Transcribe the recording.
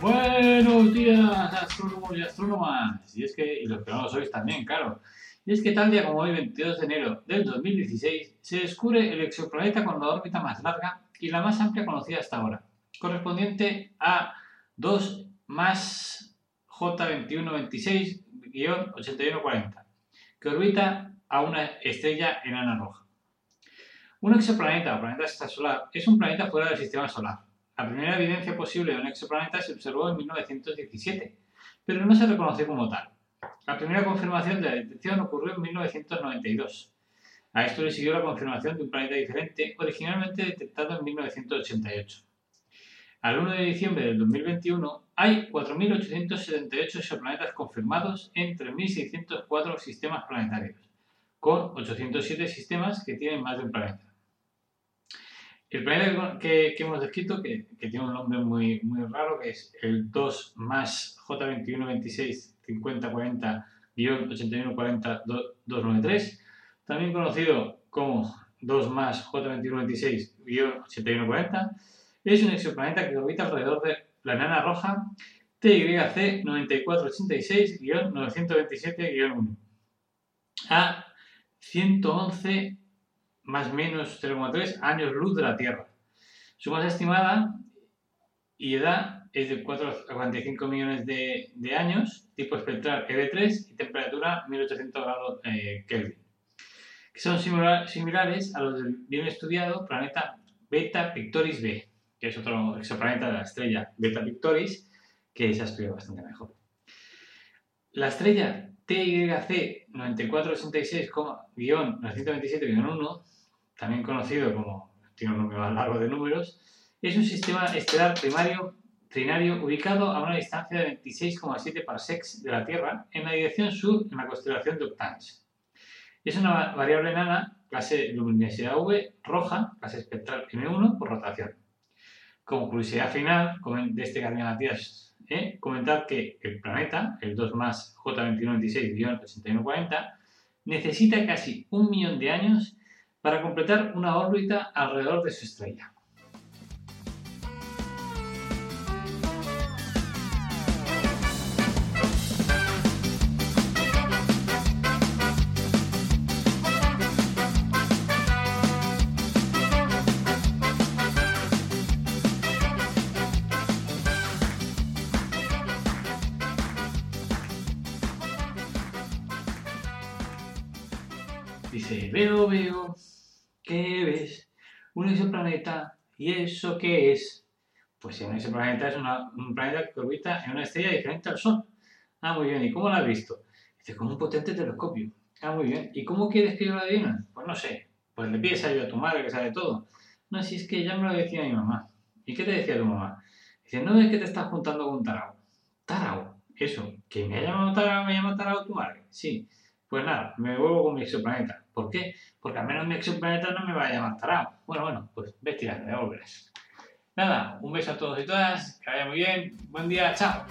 Buenos días, astrónomos y astrónomas. Y es que, y los que no lo sois también, claro. Y es que tal día como hoy, 22 de enero del 2016, se descubre el exoplaneta con la órbita más larga y la más amplia conocida hasta ahora, correspondiente a 2 más J2126-8140, que orbita a una estrella enana roja. Un exoplaneta o planeta extrasolar es un planeta fuera del sistema solar la primera evidencia posible de un exoplaneta se observó en 1917, pero no se reconoció como tal. La primera confirmación de la detección ocurrió en 1992. A esto le siguió la confirmación de un planeta diferente, originalmente detectado en 1988. Al 1 de diciembre del 2021 hay 4.878 exoplanetas confirmados en 3.604 sistemas planetarios, con 807 sistemas que tienen más de un planeta. El planeta que, hemos descrito, que, tiene un nombre muy, muy raro, que es el 2 más J2126 5040 8140 293, también conocido como 2 más J2126 8140, es un exoplaneta que orbita alrededor de la enana roja TYC 9486 927 1 a 111 más o menos 0,3 años luz de la Tierra. Su masa estimada y edad es de 4 a 45 millones de, años, tipo espectral EV3 y temperatura 1800 grados eh, Kelvin, que son similares a los del bien estudiado planeta Beta Pictoris B, que es otro exoplaneta de la estrella Beta Pictoris, que se ha estudiado bastante mejor. La estrella TYC 9486-927-1 también conocido como, tiene un nombre más largo de números, es un sistema estelar primario trinario ubicado a una distancia de 26,7 parsecs de la Tierra en la dirección sur en la constelación de Octans. Es una variable enana, clase luminosidad V, roja, clase espectral M1 por rotación. Como curiosidad final de este Carmen Matías, ¿eh? comentar que el planeta, el 2 más J2126-8140, necesita casi un millón de años para completar una órbita alrededor de su estrella. Dice, veo, veo, ¿Qué ves? Un exoplaneta. ¿Y eso qué es? Pues un exoplaneta es un planeta que orbita en una estrella diferente al Sol. Ah, muy bien. ¿Y cómo lo has visto? Dice, con un potente telescopio. Ah, muy bien. ¿Y cómo quieres que yo lo adivine? Pues no sé. Pues le pides ayuda a tu madre que sabe todo. No, si es que ya me lo decía mi mamá. ¿Y qué te decía tu mamá? Dice, no es que te estás juntando con un tarao. ¿Tarao? Eso. ¿Que me ha llamado tarao, me llama tarao tu madre? Sí. Pues nada, me vuelvo con mi exoplaneta. ¿Por qué? Porque al menos mi exoplaneta no me va a llamar tarado. Bueno, bueno, pues ves tirando. Nada, un beso a todos y todas, que vaya muy bien, buen día, chao.